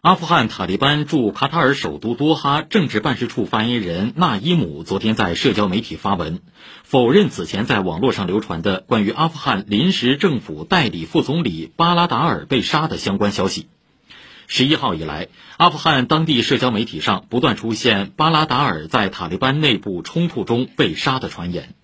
阿富汗塔利班驻卡塔尔首都多哈政治办事处发言人纳伊姆昨天在社交媒体发文否认此前在网络上流传的关于阿富汗临时政府代理副总理巴拉达尔被杀的相关消息。十一号以来阿富汗当地社交媒体上不断出现巴拉达尔在塔利班内部冲突中被杀的传言。